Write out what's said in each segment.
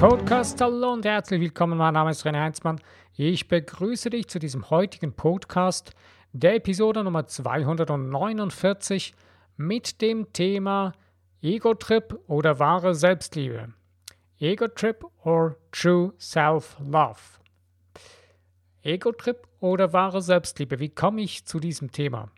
Podcast. Hallo und herzlich willkommen. Mein Name ist René Heinzmann. Ich begrüße dich zu diesem heutigen Podcast, der Episode Nummer 249 mit dem Thema Ego-Trip oder wahre Selbstliebe. Ego-Trip or True Self-Love. Ego-Trip oder wahre Selbstliebe? Wie komme ich zu diesem Thema?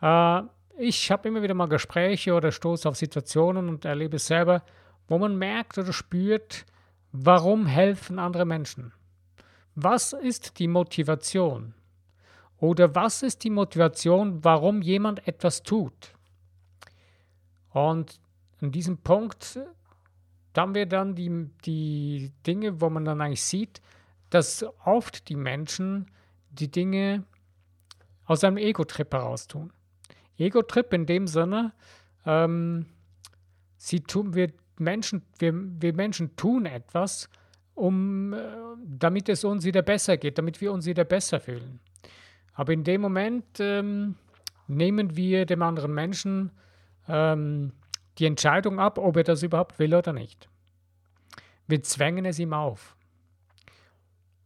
Äh, ich habe immer wieder mal Gespräche oder stoße auf Situationen und erlebe es selber, wo man merkt oder spürt, warum helfen andere Menschen? Was ist die Motivation? Oder was ist die Motivation, warum jemand etwas tut? Und an diesem Punkt haben wir dann die, die Dinge, wo man dann eigentlich sieht, dass oft die Menschen die Dinge aus einem Ego-Trip heraus tun. Ego-Trip in dem Sinne, ähm, sie tun, wir, Menschen, wir, wir Menschen tun etwas, um, äh, damit es uns wieder besser geht, damit wir uns wieder besser fühlen. Aber in dem Moment ähm, nehmen wir dem anderen Menschen ähm, die Entscheidung ab, ob er das überhaupt will oder nicht. Wir zwängen es ihm auf.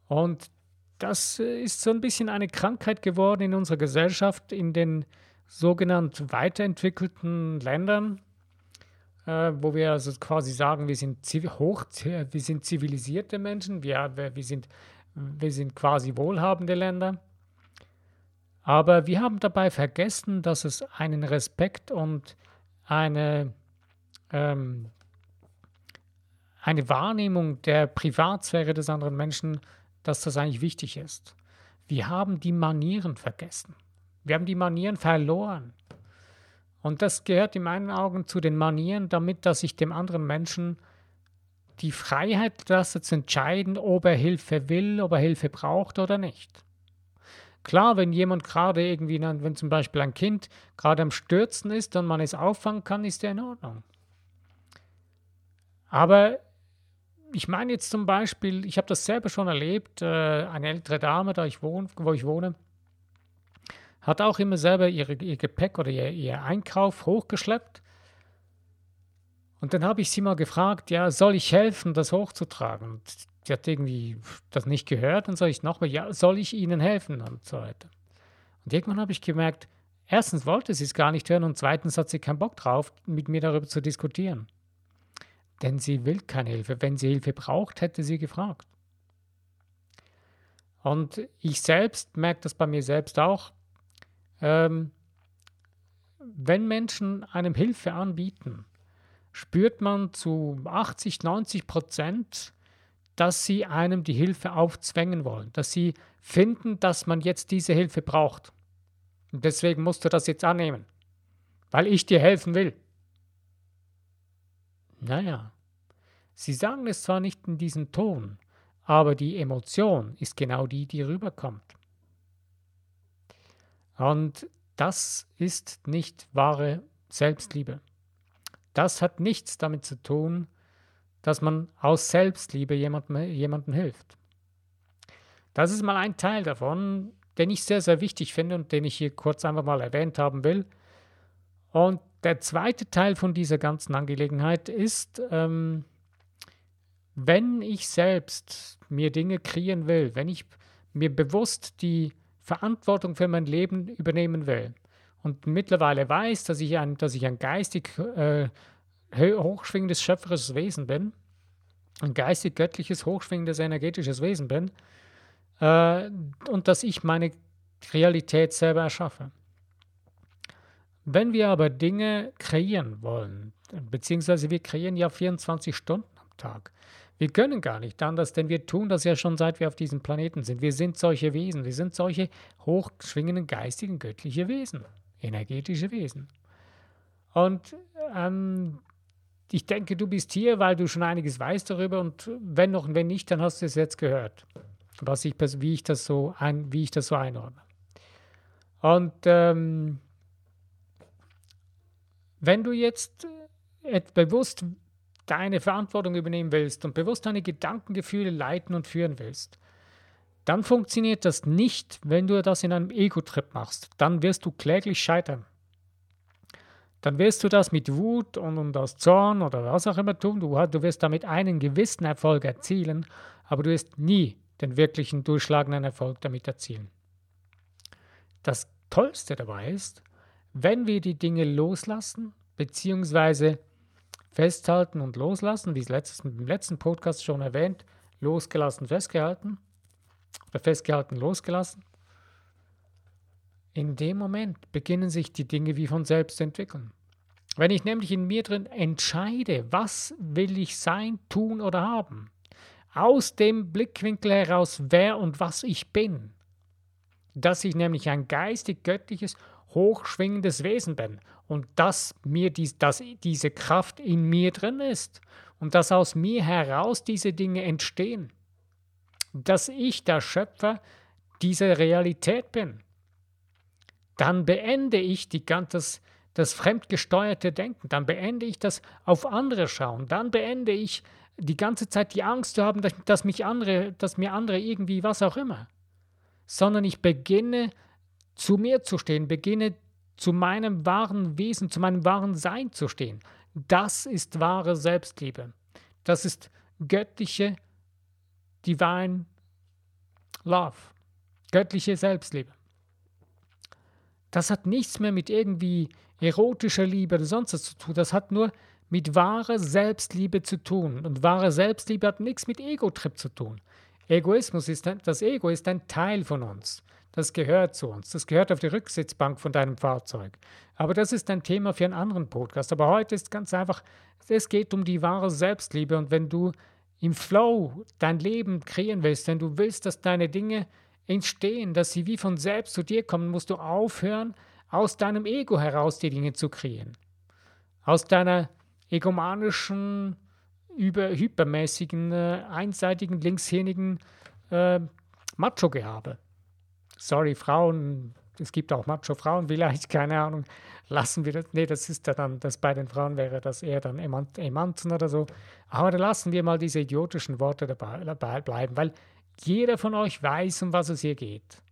Und das ist so ein bisschen eine Krankheit geworden in unserer Gesellschaft, in den sogenannten weiterentwickelten Ländern, äh, wo wir also quasi sagen, wir sind hoch, wir sind zivilisierte Menschen, wir, wir, sind, wir sind quasi wohlhabende Länder. Aber wir haben dabei vergessen, dass es einen Respekt und eine, ähm, eine Wahrnehmung der Privatsphäre des anderen Menschen, dass das eigentlich wichtig ist. Wir haben die Manieren vergessen. Wir haben die Manieren verloren. Und das gehört in meinen Augen zu den Manieren, damit dass ich dem anderen Menschen die Freiheit lasse zu entscheiden, ob er Hilfe will, ob er Hilfe braucht oder nicht. Klar, wenn jemand gerade irgendwie, wenn zum Beispiel ein Kind gerade am Stürzen ist und man es auffangen kann, ist der in Ordnung. Aber ich meine jetzt zum Beispiel, ich habe das selber schon erlebt, äh, eine ältere Dame, da ich wohne, wo ich wohne, hat auch immer selber ihre, ihr Gepäck oder ihr, ihr Einkauf hochgeschleppt. Und dann habe ich sie mal gefragt, ja, soll ich helfen, das hochzutragen? Und sie hat irgendwie das nicht gehört. Dann sage ich nochmal, ja, soll ich Ihnen helfen? Und so weiter. Und irgendwann habe ich gemerkt, erstens wollte sie es gar nicht hören und zweitens hat sie keinen Bock drauf, mit mir darüber zu diskutieren. Denn sie will keine Hilfe. Wenn sie Hilfe braucht, hätte sie gefragt. Und ich selbst merke das bei mir selbst auch. Ähm, wenn Menschen einem Hilfe anbieten, spürt man zu 80, 90 Prozent, dass sie einem die Hilfe aufzwängen wollen, dass sie finden, dass man jetzt diese Hilfe braucht. Und deswegen musst du das jetzt annehmen, weil ich dir helfen will. Naja, sie sagen es zwar nicht in diesem Ton, aber die Emotion ist genau die, die rüberkommt. Und das ist nicht wahre Selbstliebe. Das hat nichts damit zu tun, dass man aus Selbstliebe jemandem, jemandem hilft. Das ist mal ein Teil davon, den ich sehr, sehr wichtig finde und den ich hier kurz einfach mal erwähnt haben will. Und der zweite Teil von dieser ganzen Angelegenheit ist, ähm, wenn ich selbst mir Dinge kreieren will, wenn ich mir bewusst die Verantwortung für mein Leben übernehmen will. Und mittlerweile weiß, dass ich ein, dass ich ein geistig äh, hochschwingendes schöpferisches Wesen bin, ein geistig göttliches, hochschwingendes energetisches Wesen bin. Äh, und dass ich meine Realität selber erschaffe. Wenn wir aber Dinge kreieren wollen, beziehungsweise wir kreieren ja 24 Stunden am Tag, wir können gar nicht anders, denn wir tun das ja schon seit wir auf diesem Planeten sind. Wir sind solche Wesen, wir sind solche hochschwingenden geistigen, göttliche Wesen, energetische Wesen. Und ähm, ich denke, du bist hier, weil du schon einiges weißt darüber und wenn noch und wenn nicht, dann hast du es jetzt gehört, was ich, wie, ich das so ein, wie ich das so einordne. Und ähm, wenn du jetzt äh, bewusst deine Verantwortung übernehmen willst und bewusst deine Gedankengefühle leiten und führen willst, dann funktioniert das nicht, wenn du das in einem Ego-Trip machst. Dann wirst du kläglich scheitern. dann wirst du das mit Wut und, und aus Zorn oder was auch immer tun. Du, du wirst damit einen gewissen Erfolg erzielen, aber du wirst nie den wirklichen durchschlagenden Erfolg damit erzielen. Das Tollste dabei ist, wenn wir die Dinge loslassen, beziehungsweise festhalten und loslassen, wie es im letzten Podcast schon erwähnt, losgelassen, festgehalten oder festgehalten, losgelassen. In dem Moment beginnen sich die Dinge wie von selbst zu entwickeln. Wenn ich nämlich in mir drin entscheide, was will ich sein, tun oder haben, aus dem Blickwinkel heraus, wer und was ich bin, dass ich nämlich ein geistig göttliches, hochschwingendes Wesen bin und dass mir dies, dass diese Kraft in mir drin ist und dass aus mir heraus diese Dinge entstehen, dass ich der Schöpfer dieser Realität bin, dann beende ich die, das, das fremdgesteuerte Denken, dann beende ich das auf andere schauen, dann beende ich die ganze Zeit die Angst zu haben, dass, dass mich andere, dass mir andere irgendwie was auch immer, sondern ich beginne zu mir zu stehen, beginne zu meinem wahren Wesen, zu meinem wahren Sein zu stehen. Das ist wahre Selbstliebe. Das ist göttliche Divine Love, göttliche Selbstliebe. Das hat nichts mehr mit irgendwie erotischer Liebe oder sonst was zu tun. Das hat nur mit wahrer Selbstliebe zu tun. Und wahre Selbstliebe hat nichts mit Ego-Trip zu tun. Egoismus ist ein, das Ego ist ein Teil von uns. Das gehört zu uns. Das gehört auf die Rücksitzbank von deinem Fahrzeug. Aber das ist ein Thema für einen anderen Podcast. Aber heute ist ganz einfach, es geht um die wahre Selbstliebe. Und wenn du im Flow dein Leben kreieren willst, wenn du willst, dass deine Dinge entstehen, dass sie wie von selbst zu dir kommen, musst du aufhören, aus deinem Ego heraus die Dinge zu kreieren. Aus deiner egomanischen, über, hypermäßigen, äh, einseitigen, linkshirnigen äh, Macho-Gehabe. Sorry, Frauen, es gibt auch Macho-Frauen, vielleicht, keine Ahnung, lassen wir das. Nee, das ist ja dann, das bei den Frauen wäre das eher dann Emanzen oder so. Aber da lassen wir mal diese idiotischen Worte dabei, dabei bleiben, weil jeder von euch weiß, um was es hier geht.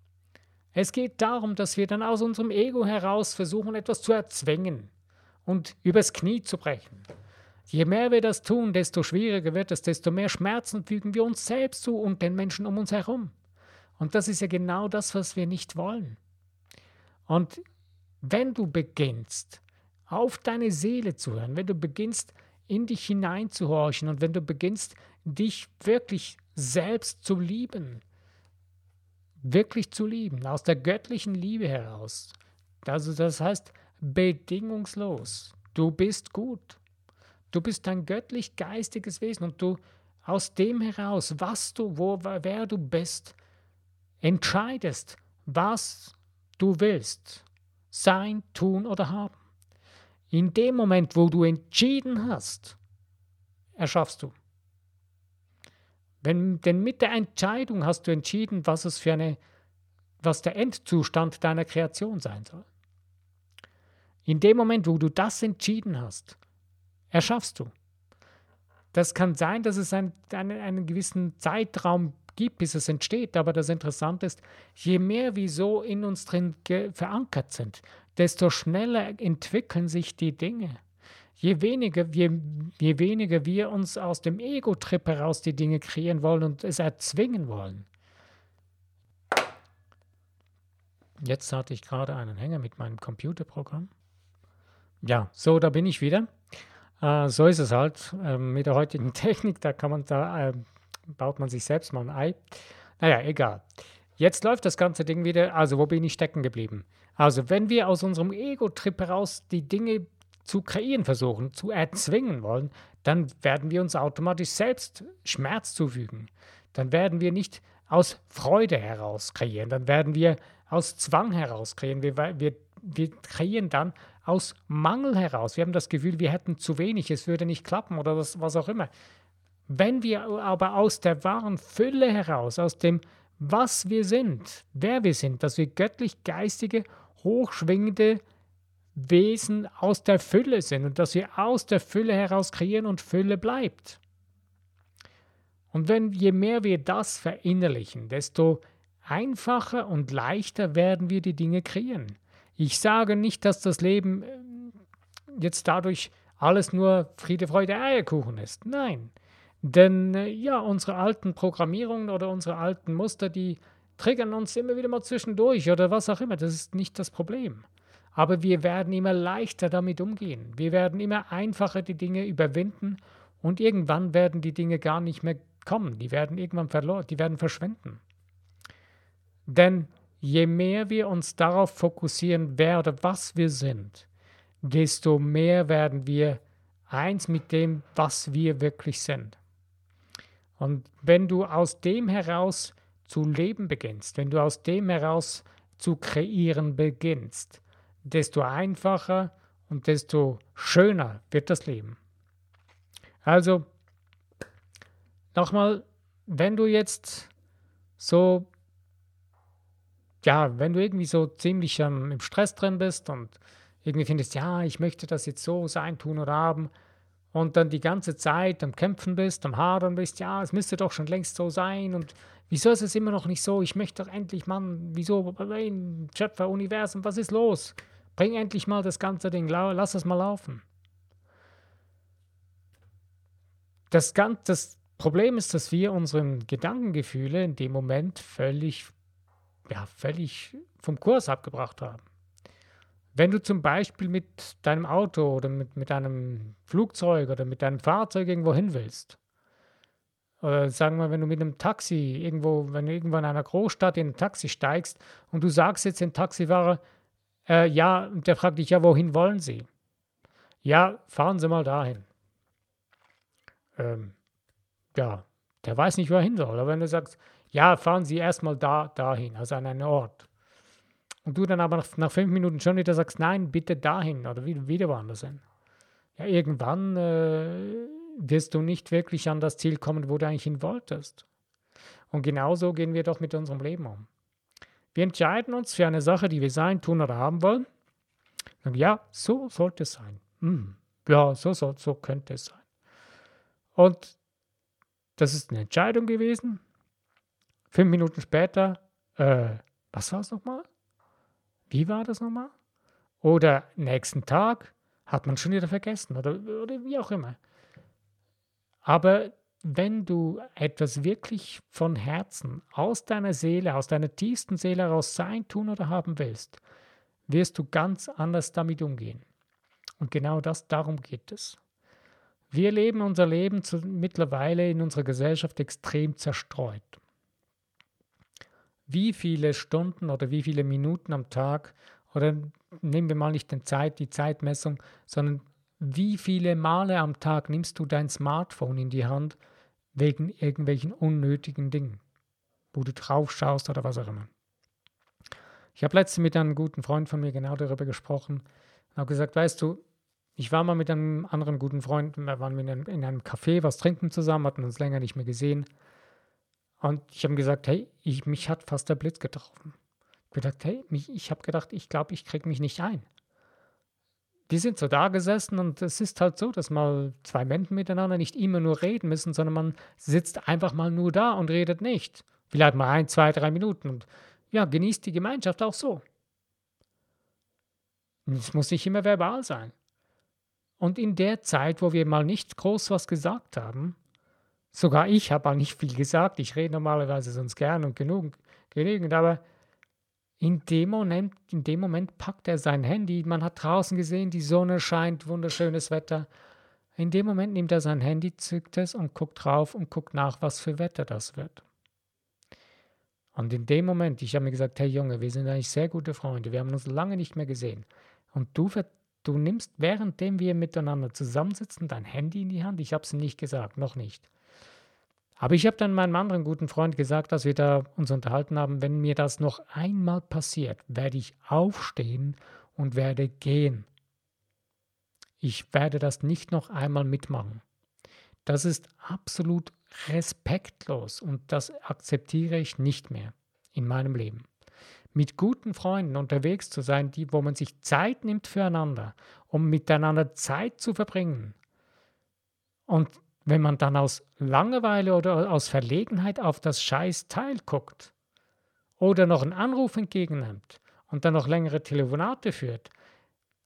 Es geht darum, dass wir dann aus unserem Ego heraus versuchen, etwas zu erzwingen und übers Knie zu brechen. Je mehr wir das tun, desto schwieriger wird es, desto mehr Schmerzen fügen wir uns selbst zu und den Menschen um uns herum. Und das ist ja genau das, was wir nicht wollen. Und wenn du beginnst, auf deine Seele zu hören, wenn du beginnst, in dich hineinzuhorchen und wenn du beginnst, dich wirklich selbst zu lieben, wirklich zu lieben, aus der göttlichen Liebe heraus. Also das heißt bedingungslos. Du bist gut. Du bist ein göttlich geistiges Wesen und du aus dem heraus, was du, wo, wer du bist, entscheidest, was du willst, sein, tun oder haben. In dem Moment, wo du entschieden hast, erschaffst du. Wenn, denn mit der Entscheidung hast du entschieden, was es für eine, was der Endzustand deiner Kreation sein soll. In dem Moment, wo du das entschieden hast, erschaffst du. Das kann sein, dass es ein, einen, einen gewissen Zeitraum gibt, bis es entsteht. Aber das Interessante ist, je mehr wir so in uns drin verankert sind, desto schneller entwickeln sich die Dinge. Je weniger, je, je weniger wir uns aus dem Ego-Trip heraus die Dinge kreieren wollen und es erzwingen wollen. Jetzt hatte ich gerade einen Hänger mit meinem Computerprogramm. Ja, so, da bin ich wieder. Äh, so ist es halt äh, mit der heutigen Technik. Da kann man da äh, baut man sich selbst mal ein Ei. Naja, egal. Jetzt läuft das ganze Ding wieder. Also, wo bin ich stecken geblieben? Also, wenn wir aus unserem Ego-Trip heraus die Dinge zu kreieren versuchen, zu erzwingen wollen, dann werden wir uns automatisch selbst Schmerz zufügen. Dann werden wir nicht aus Freude heraus kreieren, dann werden wir aus Zwang heraus kreieren. Wir, wir, wir kreieren dann aus Mangel heraus. Wir haben das Gefühl, wir hätten zu wenig, es würde nicht klappen oder was, was auch immer. Wenn wir aber aus der wahren Fülle heraus, aus dem, was wir sind, wer wir sind, dass wir göttlich geistige, hochschwingende Wesen aus der Fülle sind und dass wir aus der Fülle heraus kreieren und Fülle bleibt. Und wenn je mehr wir das verinnerlichen, desto einfacher und leichter werden wir die Dinge kreieren. Ich sage nicht, dass das Leben jetzt dadurch alles nur Friede, Freude, Eierkuchen ist. Nein. Denn äh, ja, unsere alten Programmierungen oder unsere alten Muster, die triggern uns immer wieder mal zwischendurch oder was auch immer. Das ist nicht das Problem. Aber wir werden immer leichter damit umgehen. Wir werden immer einfacher die Dinge überwinden und irgendwann werden die Dinge gar nicht mehr kommen. Die werden irgendwann verloren, die werden verschwinden. Denn je mehr wir uns darauf fokussieren, wer oder was wir sind, desto mehr werden wir eins mit dem, was wir wirklich sind. Und wenn du aus dem heraus zu leben beginnst, wenn du aus dem heraus zu kreieren beginnst, desto einfacher und desto schöner wird das Leben. Also, nochmal, wenn du jetzt so, ja, wenn du irgendwie so ziemlich ähm, im Stress drin bist und irgendwie findest, ja, ich möchte das jetzt so sein, tun oder haben, und dann die ganze Zeit am Kämpfen bist, am Hadern bist, ja, es müsste doch schon längst so sein und wieso ist es immer noch nicht so? Ich möchte doch endlich, Mann, wieso, Schöpfer, Universum, was ist los? Bring endlich mal das ganze Ding, lass es mal laufen. Das, ganz, das Problem ist, dass wir unsere Gedankengefühle in dem Moment völlig, ja, völlig vom Kurs abgebracht haben. Wenn du zum Beispiel mit deinem Auto oder mit, mit einem Flugzeug oder mit deinem Fahrzeug irgendwo hin willst, oder sagen wir, wenn du mit einem Taxi irgendwo, wenn du irgendwo in einer Großstadt in ein Taxi steigst und du sagst jetzt dem Taxifahrer, äh, ja, und der fragt dich, ja, wohin wollen Sie? Ja, fahren Sie mal dahin. Ähm, ja, der weiß nicht, wo er hin soll. Aber wenn du sagst, ja, fahren Sie erstmal da, dahin, also an einen Ort, und du dann aber nach, nach fünf Minuten schon wieder sagst, nein, bitte dahin oder wieder, woanders hin. Ja, irgendwann äh, wirst du nicht wirklich an das Ziel kommen, wo du eigentlich hin wolltest. Und genauso gehen wir doch mit unserem Leben um. Wir entscheiden uns für eine Sache, die wir sein, tun oder haben wollen. Und ja, so sollte es sein. Hm, ja, so, soll, so könnte es sein. Und das ist eine Entscheidung gewesen. Fünf Minuten später, äh, was war es nochmal? Wie war das nochmal? Oder nächsten Tag hat man schon wieder vergessen oder, oder wie auch immer. Aber wenn du etwas wirklich von Herzen, aus deiner Seele, aus deiner tiefsten Seele heraus sein, tun oder haben willst, wirst du ganz anders damit umgehen. Und genau das, darum geht es. Wir leben unser Leben zu, mittlerweile in unserer Gesellschaft extrem zerstreut wie viele Stunden oder wie viele Minuten am Tag oder nehmen wir mal nicht den Zeit, die Zeitmessung, sondern wie viele Male am Tag nimmst du dein Smartphone in die Hand wegen irgendwelchen unnötigen Dingen, wo du drauf schaust oder was auch immer. Ich habe letztens mit einem guten Freund von mir genau darüber gesprochen und habe gesagt, weißt du, ich war mal mit einem anderen guten Freund, wir waren in einem, in einem Café was trinken zusammen, hatten uns länger nicht mehr gesehen und ich habe gesagt, hey, ich, mich hat fast der Blitz getroffen. Ich habe gedacht, hey, mich, ich habe gedacht, ich glaube, ich kriege mich nicht ein. Die sind so da gesessen und es ist halt so, dass mal zwei Menschen miteinander nicht immer nur reden müssen, sondern man sitzt einfach mal nur da und redet nicht. Vielleicht mal ein, zwei, drei Minuten und ja, genießt die Gemeinschaft auch so. Es muss nicht immer verbal sein. Und in der Zeit, wo wir mal nicht groß was gesagt haben, Sogar ich habe auch nicht viel gesagt. Ich rede normalerweise sonst gern und genug, genügend, aber in dem, Moment, in dem Moment packt er sein Handy. Man hat draußen gesehen, die Sonne scheint, wunderschönes Wetter. In dem Moment nimmt er sein Handy, zückt es und guckt drauf und guckt nach, was für Wetter das wird. Und in dem Moment, ich habe mir gesagt, hey Junge, wir sind eigentlich sehr gute Freunde, wir haben uns lange nicht mehr gesehen. Und du, du nimmst, währenddem wir miteinander zusammensitzen, dein Handy in die Hand. Ich habe es nicht gesagt, noch nicht. Aber ich habe dann meinem anderen guten Freund gesagt, dass wir da uns unterhalten haben, wenn mir das noch einmal passiert, werde ich aufstehen und werde gehen. Ich werde das nicht noch einmal mitmachen. Das ist absolut respektlos und das akzeptiere ich nicht mehr in meinem Leben. Mit guten Freunden unterwegs zu sein, die, wo man sich Zeit nimmt füreinander, um miteinander Zeit zu verbringen und wenn man dann aus Langeweile oder aus Verlegenheit auf das scheiß Teil guckt oder noch einen Anruf entgegennimmt und dann noch längere Telefonate führt,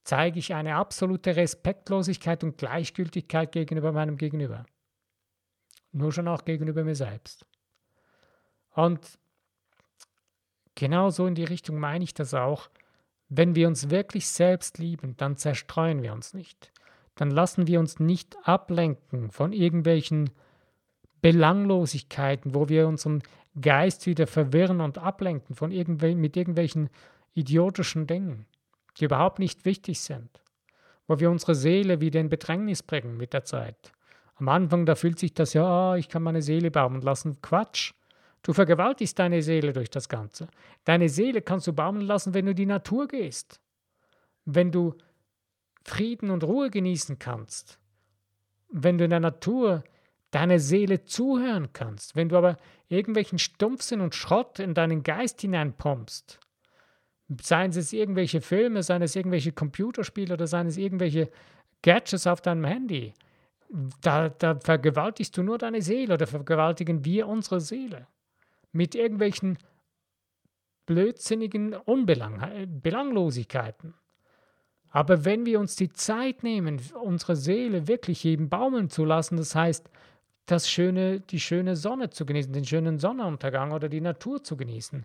zeige ich eine absolute Respektlosigkeit und Gleichgültigkeit gegenüber meinem Gegenüber. Nur schon auch gegenüber mir selbst. Und genauso in die Richtung meine ich das auch. Wenn wir uns wirklich selbst lieben, dann zerstreuen wir uns nicht. Dann lassen wir uns nicht ablenken von irgendwelchen Belanglosigkeiten, wo wir unseren Geist wieder verwirren und ablenken von irgendwel mit irgendwelchen idiotischen Dingen, die überhaupt nicht wichtig sind, wo wir unsere Seele wieder in Bedrängnis bringen mit der Zeit. Am Anfang, da fühlt sich das ja, ah, ich kann meine Seele baumeln lassen. Quatsch. Du vergewaltigst deine Seele durch das Ganze. Deine Seele kannst du baumeln lassen, wenn du die Natur gehst. Wenn du Frieden und Ruhe genießen kannst. Wenn du in der Natur deiner Seele zuhören kannst. Wenn du aber irgendwelchen Stumpfsinn und Schrott in deinen Geist hineinpumpst, seien es irgendwelche Filme, seien es irgendwelche Computerspiele oder seien es irgendwelche Gadgets auf deinem Handy, da, da vergewaltigst du nur deine Seele oder vergewaltigen wir unsere Seele mit irgendwelchen blödsinnigen Unbelanglosigkeiten. Aber wenn wir uns die Zeit nehmen, unsere Seele wirklich eben baumeln zu lassen, das heißt, das schöne, die schöne Sonne zu genießen, den schönen Sonnenuntergang oder die Natur zu genießen,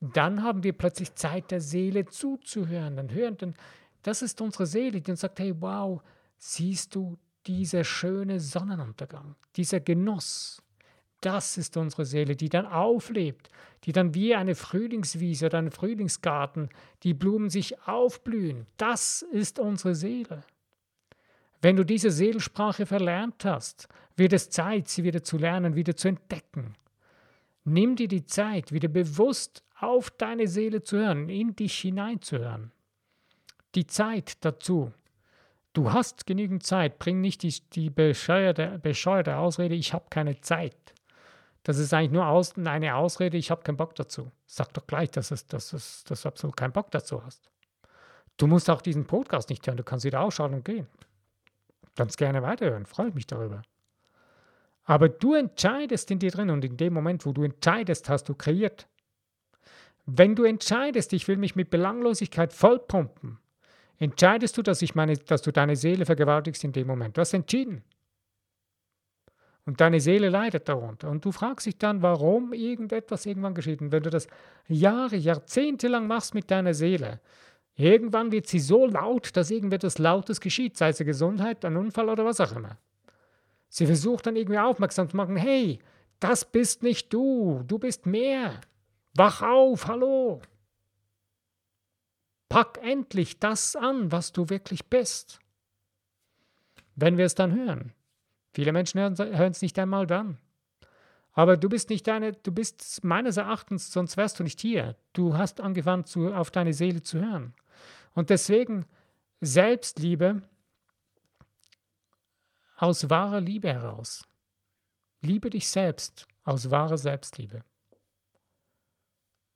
dann haben wir plötzlich Zeit, der Seele zuzuhören. Dann hören, dann, das ist unsere Seele, die uns sagt, hey, wow, siehst du dieser schöne Sonnenuntergang, dieser Genuss. Das ist unsere Seele, die dann auflebt, die dann wie eine Frühlingswiese oder ein Frühlingsgarten, die Blumen sich aufblühen. Das ist unsere Seele. Wenn du diese Seelsprache verlernt hast, wird es Zeit, sie wieder zu lernen, wieder zu entdecken. Nimm dir die Zeit, wieder bewusst auf deine Seele zu hören, in dich hineinzuhören. Die Zeit dazu. Du hast genügend Zeit. Bring nicht die, die bescheuerte, bescheuerte Ausrede, ich habe keine Zeit. Das ist eigentlich nur aus, eine Ausrede, ich habe keinen Bock dazu. Sag doch gleich, dass, es, dass, es, dass du absolut keinen Bock dazu hast. Du musst auch diesen Podcast nicht hören, du kannst wieder ausschauen und gehen. Kannst gerne weiterhören, freue mich darüber. Aber du entscheidest in dir drin und in dem Moment, wo du entscheidest, hast du kreiert. Wenn du entscheidest, ich will mich mit Belanglosigkeit vollpumpen, entscheidest du, dass, ich meine, dass du deine Seele vergewaltigst in dem Moment. Du hast entschieden. Und deine Seele leidet darunter. Und du fragst dich dann, warum irgendetwas irgendwann geschieht. Und wenn du das Jahre, Jahrzehnte lang machst mit deiner Seele, irgendwann wird sie so laut, dass irgendetwas Lautes geschieht, sei es Gesundheit, ein Unfall oder was auch immer. Sie versucht dann irgendwie aufmerksam zu machen, hey, das bist nicht du, du bist mehr. Wach auf, hallo. Pack endlich das an, was du wirklich bist. Wenn wir es dann hören. Viele Menschen hören es nicht einmal dann. Aber du bist nicht deine, du bist meines Erachtens, sonst wärst du nicht hier. Du hast angefangen, zu, auf deine Seele zu hören. Und deswegen Selbstliebe aus wahrer Liebe heraus. Liebe dich selbst aus wahrer Selbstliebe.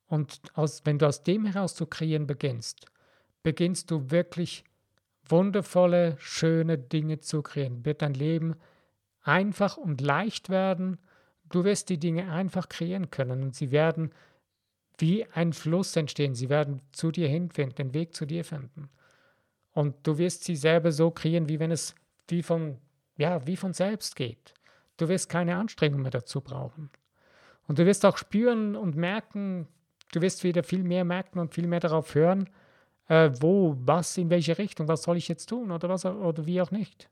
Und aus, wenn du aus dem heraus zu kreieren beginnst, beginnst du wirklich wundervolle, schöne Dinge zu kreieren. Wird dein Leben einfach und leicht werden. Du wirst die Dinge einfach kreieren können und sie werden wie ein Fluss entstehen. Sie werden zu dir hinfinden, den Weg zu dir finden. Und du wirst sie selber so kreieren, wie wenn es wie von ja, wie von selbst geht. Du wirst keine Anstrengung mehr dazu brauchen. Und du wirst auch spüren und merken, du wirst wieder viel mehr merken und viel mehr darauf hören, äh, wo, was, in welche Richtung, was soll ich jetzt tun oder was oder wie auch nicht.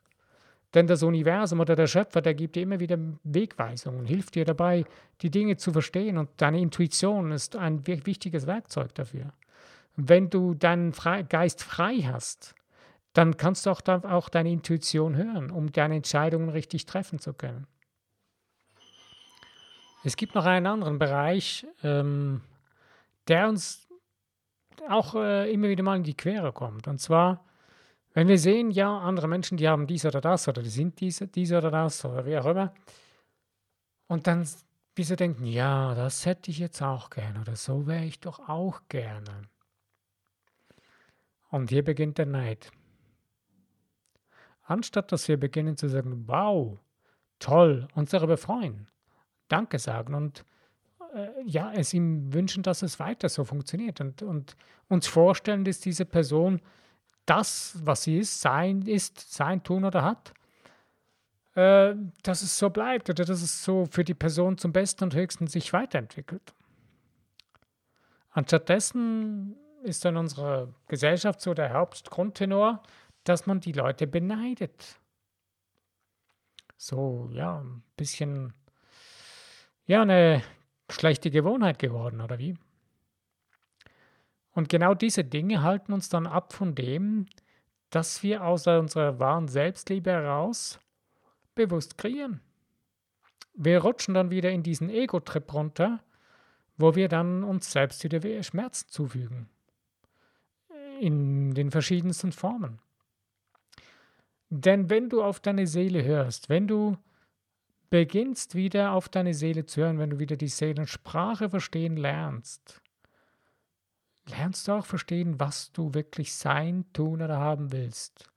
Denn das Universum oder der Schöpfer, der gibt dir immer wieder Wegweisungen und hilft dir dabei, die Dinge zu verstehen. Und deine Intuition ist ein wichtiges Werkzeug dafür. Wenn du deinen Geist frei hast, dann kannst du auch, auch deine Intuition hören, um deine Entscheidungen richtig treffen zu können. Es gibt noch einen anderen Bereich, ähm, der uns auch äh, immer wieder mal in die Quere kommt. Und zwar, wenn wir sehen, ja, andere Menschen, die haben dies oder das oder die sind dies, dies oder das oder wie auch immer. Und dann wie sie denken, ja, das hätte ich jetzt auch gerne oder so wäre ich doch auch gerne. Und hier beginnt der Neid. Anstatt dass wir beginnen zu sagen, wow, toll, uns darüber freuen, Danke sagen und äh, ja, es ihm wünschen, dass es weiter so funktioniert und, und uns vorstellen, dass diese Person das, was sie ist, sein ist, sein tun oder hat, äh, dass es so bleibt oder dass es so für die Person zum Besten und Höchsten sich weiterentwickelt. Anstattdessen ist in unserer Gesellschaft so der Hauptgrundtenor, dass man die Leute beneidet. So, ja, ein bisschen, ja, eine schlechte Gewohnheit geworden, oder wie? Und genau diese Dinge halten uns dann ab von dem, dass wir aus unserer wahren Selbstliebe heraus bewusst kreieren. Wir rutschen dann wieder in diesen Ego-Trip runter, wo wir dann uns selbst wieder Schmerzen zufügen. In den verschiedensten Formen. Denn wenn du auf deine Seele hörst, wenn du beginnst wieder auf deine Seele zu hören, wenn du wieder die Seelensprache verstehen lernst, lernst du auch verstehen, was du wirklich sein, tun oder haben willst.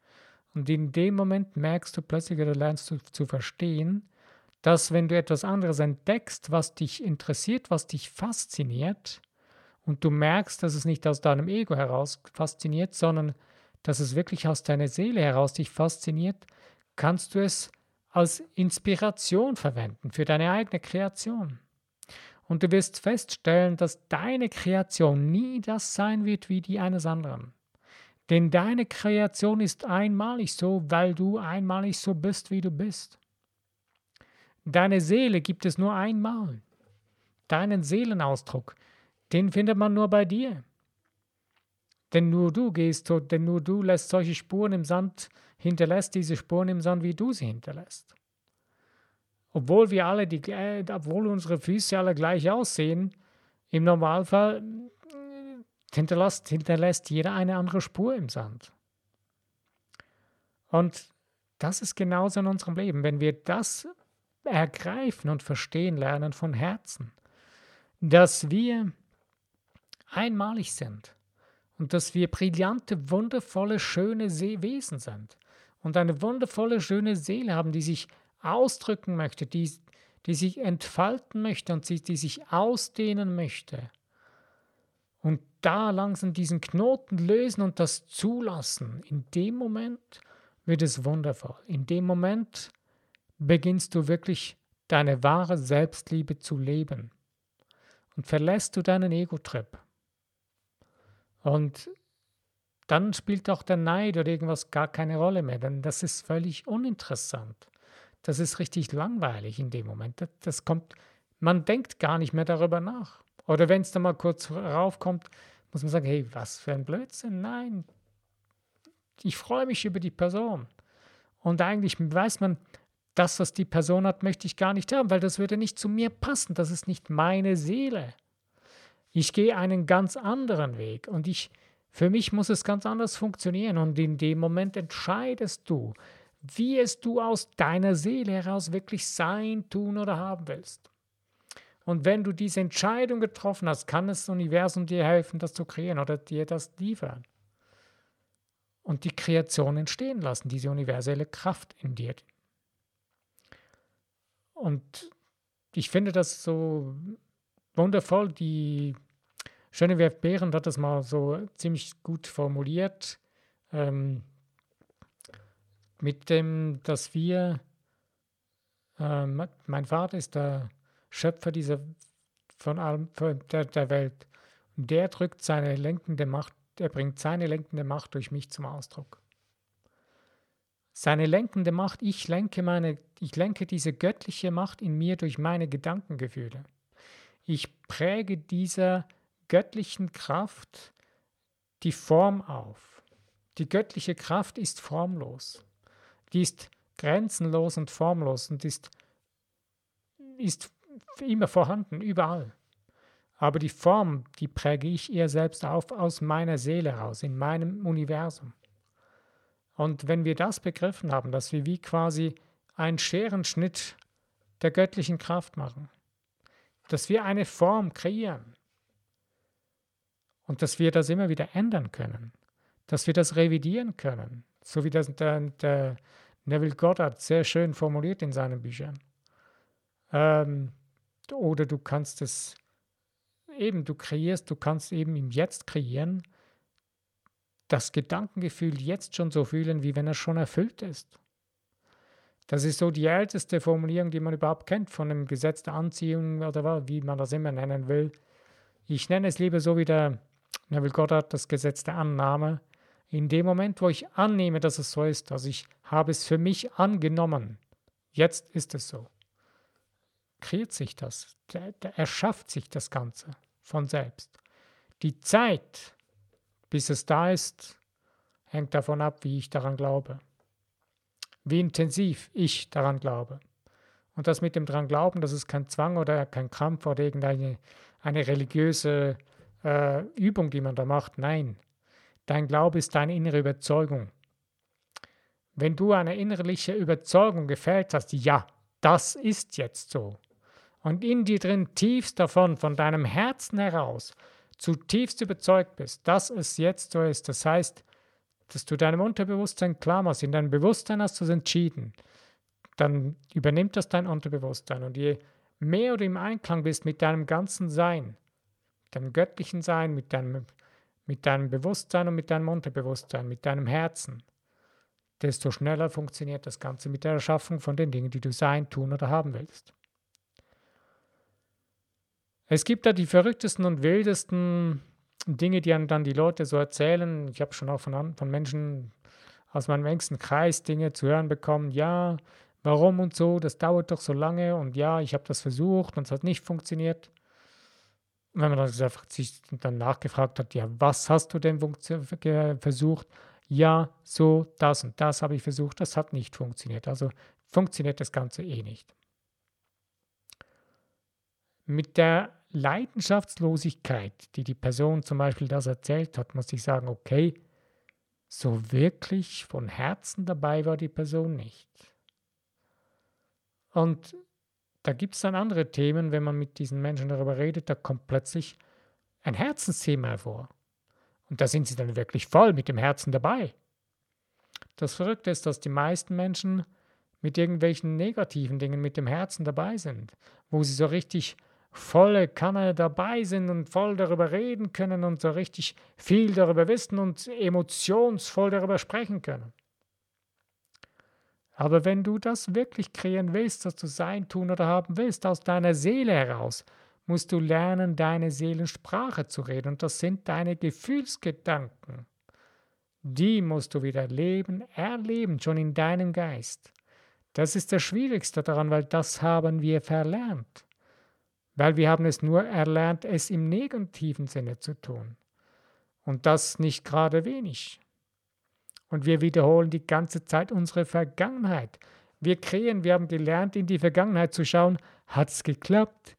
Und in dem Moment merkst du plötzlich oder lernst du zu verstehen, dass wenn du etwas anderes entdeckst, was dich interessiert, was dich fasziniert, und du merkst, dass es nicht aus deinem Ego heraus fasziniert, sondern dass es wirklich aus deiner Seele heraus dich fasziniert, kannst du es als Inspiration verwenden für deine eigene Kreation. Und du wirst feststellen, dass deine Kreation nie das sein wird wie die eines anderen. Denn deine Kreation ist einmalig so, weil du einmalig so bist, wie du bist. Deine Seele gibt es nur einmal. Deinen Seelenausdruck, den findet man nur bei dir. Denn nur du gehst, denn nur du lässt solche Spuren im Sand, hinterlässt diese Spuren im Sand, wie du sie hinterlässt. Obwohl wir alle die, äh, obwohl unsere Füße alle gleich aussehen, im Normalfall hinterlässt, hinterlässt jeder eine andere Spur im Sand. Und das ist genauso in unserem Leben. Wenn wir das ergreifen und verstehen lernen von Herzen, dass wir einmalig sind und dass wir brillante, wundervolle, schöne Wesen sind und eine wundervolle, schöne Seele haben, die sich ausdrücken möchte, die, die sich entfalten möchte und die, die sich ausdehnen möchte, und da langsam diesen Knoten lösen und das zulassen, in dem Moment wird es wundervoll. In dem Moment beginnst du wirklich deine wahre Selbstliebe zu leben und verlässt du deinen Ego-Trip. Und dann spielt auch der Neid oder irgendwas gar keine Rolle mehr, denn das ist völlig uninteressant. Das ist richtig langweilig in dem Moment. Das kommt, man denkt gar nicht mehr darüber nach. Oder wenn es dann mal kurz raufkommt, muss man sagen, hey, was für ein Blödsinn. Nein, ich freue mich über die Person. Und eigentlich weiß man, das, was die Person hat, möchte ich gar nicht haben, weil das würde nicht zu mir passen. Das ist nicht meine Seele. Ich gehe einen ganz anderen Weg und ich, für mich muss es ganz anders funktionieren. Und in dem Moment entscheidest du, wie es du aus deiner Seele heraus wirklich sein, tun oder haben willst. Und wenn du diese Entscheidung getroffen hast, kann das Universum dir helfen, das zu kreieren oder dir das liefern. Und die Kreation entstehen lassen, diese universelle Kraft in dir. Und ich finde das so wundervoll. Die Genevieve Behrendt hat das mal so ziemlich gut formuliert. Ähm, mit dem, dass wir, äh, mein Vater ist der Schöpfer dieser, von allem, der, der Welt. Und der drückt seine lenkende Macht, er bringt seine lenkende Macht durch mich zum Ausdruck. Seine lenkende Macht, ich lenke meine, ich lenke diese göttliche Macht in mir durch meine Gedankengefühle. Ich präge dieser göttlichen Kraft die Form auf. Die göttliche Kraft ist formlos. Die ist grenzenlos und formlos und ist, ist immer vorhanden, überall. Aber die Form, die präge ich ihr selbst auf aus meiner Seele heraus, in meinem Universum. Und wenn wir das begriffen haben, dass wir wie quasi einen Scherenschnitt der göttlichen Kraft machen, dass wir eine Form kreieren und dass wir das immer wieder ändern können, dass wir das revidieren können, so wie das der, der Neville Goddard sehr schön formuliert in seinen Büchern. Ähm, oder du kannst es eben, du kreierst, du kannst eben im Jetzt kreieren, das Gedankengefühl jetzt schon so fühlen, wie wenn er schon erfüllt ist. Das ist so die älteste Formulierung, die man überhaupt kennt von dem Gesetz der Anziehung oder wie man das immer nennen will. Ich nenne es lieber so wie der Neville Goddard das Gesetz der Annahme. In dem Moment, wo ich annehme, dass es so ist, also ich habe es für mich angenommen, jetzt ist es so, kreiert sich das, der, der erschafft sich das Ganze von selbst. Die Zeit, bis es da ist, hängt davon ab, wie ich daran glaube. Wie intensiv ich daran glaube. Und das mit dem daran glauben, das ist kein Zwang oder kein Krampf oder irgendeine eine religiöse äh, Übung, die man da macht. Nein, dein Glaube ist deine innere Überzeugung. Wenn du eine innerliche Überzeugung gefällt hast, ja, das ist jetzt so, und in dir drin tiefst davon, von deinem Herzen heraus, zutiefst überzeugt bist, dass es jetzt so ist, das heißt, dass du deinem Unterbewusstsein klar machst, in deinem Bewusstsein hast du es entschieden, dann übernimmt das dein Unterbewusstsein. Und je mehr du im Einklang bist mit deinem ganzen Sein, deinem göttlichen Sein, mit deinem, mit deinem Bewusstsein und mit deinem Unterbewusstsein, mit deinem Herzen, desto schneller funktioniert das Ganze mit der Erschaffung von den Dingen, die du sein, tun oder haben willst. Es gibt da die verrücktesten und wildesten Dinge, die dann die Leute so erzählen. Ich habe schon auch von, von Menschen aus meinem engsten Kreis Dinge zu hören bekommen. Ja, warum und so, das dauert doch so lange und ja, ich habe das versucht und es hat nicht funktioniert. Wenn man dann sich dann nachgefragt hat, ja, was hast du denn versucht? Ja, so, das und das habe ich versucht, das hat nicht funktioniert. Also funktioniert das Ganze eh nicht. Mit der Leidenschaftslosigkeit, die die Person zum Beispiel das erzählt hat, muss ich sagen, okay, so wirklich von Herzen dabei war die Person nicht. Und da gibt es dann andere Themen, wenn man mit diesen Menschen darüber redet, da kommt plötzlich ein Herzensthema hervor. Und da sind sie dann wirklich voll mit dem Herzen dabei. Das Verrückte ist, dass die meisten Menschen mit irgendwelchen negativen Dingen mit dem Herzen dabei sind, wo sie so richtig volle Kanne dabei sind und voll darüber reden können und so richtig viel darüber wissen und emotionsvoll darüber sprechen können. Aber wenn du das wirklich kreieren willst, dass du sein, tun oder haben willst, aus deiner Seele heraus, musst du lernen, deine Seelensprache zu reden. Und das sind deine Gefühlsgedanken. Die musst du wieder leben, erleben, schon in deinem Geist. Das ist das Schwierigste daran, weil das haben wir verlernt weil wir haben es nur erlernt, es im negativen Sinne zu tun. Und das nicht gerade wenig. Und wir wiederholen die ganze Zeit unsere Vergangenheit. Wir kreieren, wir haben gelernt, in die Vergangenheit zu schauen. Hat es geklappt?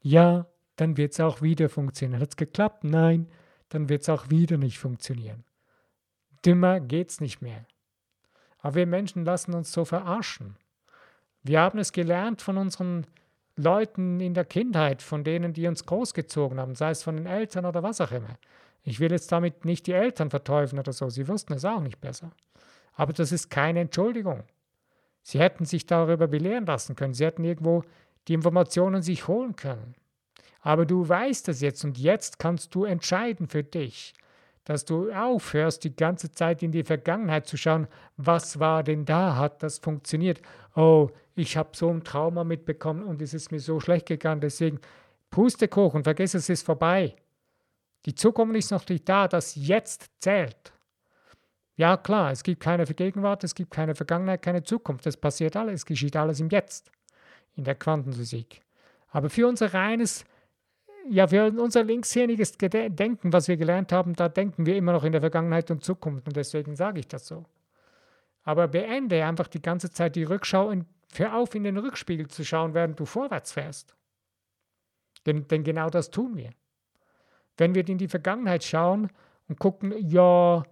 Ja, dann wird es auch wieder funktionieren. Hat es geklappt? Nein, dann wird es auch wieder nicht funktionieren. Dümmer geht's nicht mehr. Aber wir Menschen lassen uns so verarschen. Wir haben es gelernt von unseren Leuten in der Kindheit, von denen, die uns großgezogen haben, sei es von den Eltern oder was auch immer. Ich will jetzt damit nicht die Eltern verteufeln oder so, sie wussten es auch nicht besser. Aber das ist keine Entschuldigung. Sie hätten sich darüber belehren lassen können, sie hätten irgendwo die Informationen sich holen können. Aber du weißt es jetzt und jetzt kannst du entscheiden für dich dass du aufhörst, die ganze Zeit in die Vergangenheit zu schauen, was war denn da, hat das funktioniert? Oh, ich habe so ein Trauma mitbekommen und es ist mir so schlecht gegangen, deswegen Pustekuchen, vergiss es, ist vorbei. Die Zukunft ist noch nicht da, das Jetzt zählt. Ja klar, es gibt keine Gegenwart, es gibt keine Vergangenheit, keine Zukunft, es passiert alles, es geschieht alles im Jetzt, in der Quantenphysik. Aber für unser reines ja, für unser linkshirniges Denken, was wir gelernt haben, da denken wir immer noch in der Vergangenheit und Zukunft und deswegen sage ich das so. Aber beende einfach die ganze Zeit die Rückschau und hör auf, in den Rückspiegel zu schauen, während du vorwärts fährst. Denn, denn genau das tun wir. Wenn wir in die Vergangenheit schauen und gucken, ja,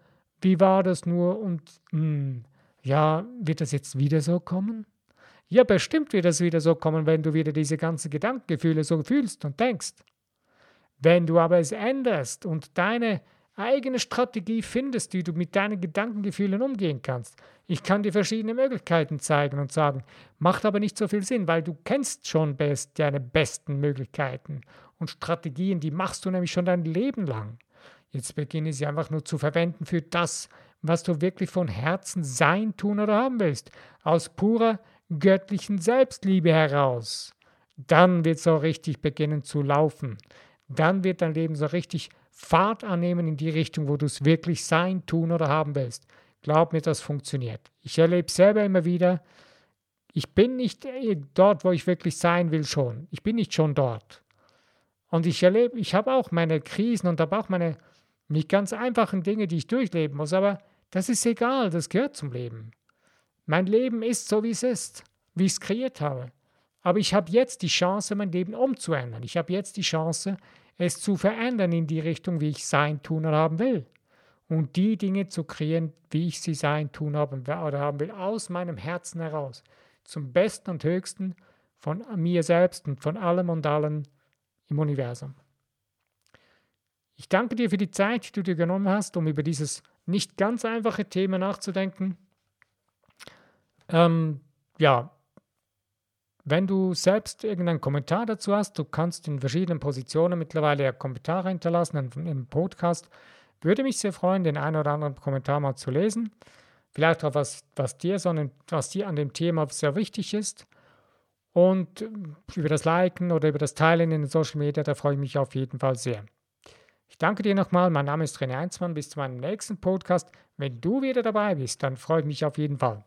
wie war das nur und mh, hm, ja, wird das jetzt wieder so kommen? Ja, bestimmt wird das wieder so kommen, wenn du wieder diese ganzen Gedankengefühle so fühlst und denkst. Wenn du aber es änderst und deine eigene Strategie findest, wie du mit deinen Gedankengefühlen umgehen kannst, ich kann dir verschiedene Möglichkeiten zeigen und sagen, macht aber nicht so viel Sinn, weil du kennst schon best deine besten Möglichkeiten und Strategien, die machst du nämlich schon dein Leben lang. Jetzt beginne sie einfach nur zu verwenden für das, was du wirklich von Herzen sein, tun oder haben willst. Aus purer göttlichen Selbstliebe heraus. Dann wird es so richtig beginnen zu laufen. Dann wird dein Leben so richtig Fahrt annehmen in die Richtung, wo du es wirklich sein, tun oder haben willst. Glaub mir, das funktioniert. Ich erlebe selber immer wieder, ich bin nicht dort, wo ich wirklich sein will schon. Ich bin nicht schon dort. Und ich erlebe, ich habe auch meine Krisen und habe auch meine nicht ganz einfachen Dinge, die ich durchleben muss, aber das ist egal, das gehört zum Leben. Mein Leben ist so, wie es ist, wie ich es kreiert habe. Aber ich habe jetzt die Chance, mein Leben umzuändern. Ich habe jetzt die Chance, es zu verändern in die Richtung, wie ich sein, tun oder haben will. Und die Dinge zu kreieren, wie ich sie sein, tun haben oder haben will, aus meinem Herzen heraus. Zum Besten und Höchsten von mir selbst und von allem und allen im Universum. Ich danke dir für die Zeit, die du dir genommen hast, um über dieses nicht ganz einfache Thema nachzudenken. Ähm, ja, wenn du selbst irgendeinen Kommentar dazu hast, du kannst in verschiedenen Positionen mittlerweile Kommentare hinterlassen im Podcast. Würde mich sehr freuen, den einen oder anderen Kommentar mal zu lesen. Vielleicht auch was, was dir, sondern was dir an dem Thema sehr wichtig ist. Und über das Liken oder über das Teilen in den Social Media, da freue ich mich auf jeden Fall sehr. Ich danke dir nochmal. Mein Name ist René Einzmann. Bis zu meinem nächsten Podcast. Wenn du wieder dabei bist, dann freue ich mich auf jeden Fall.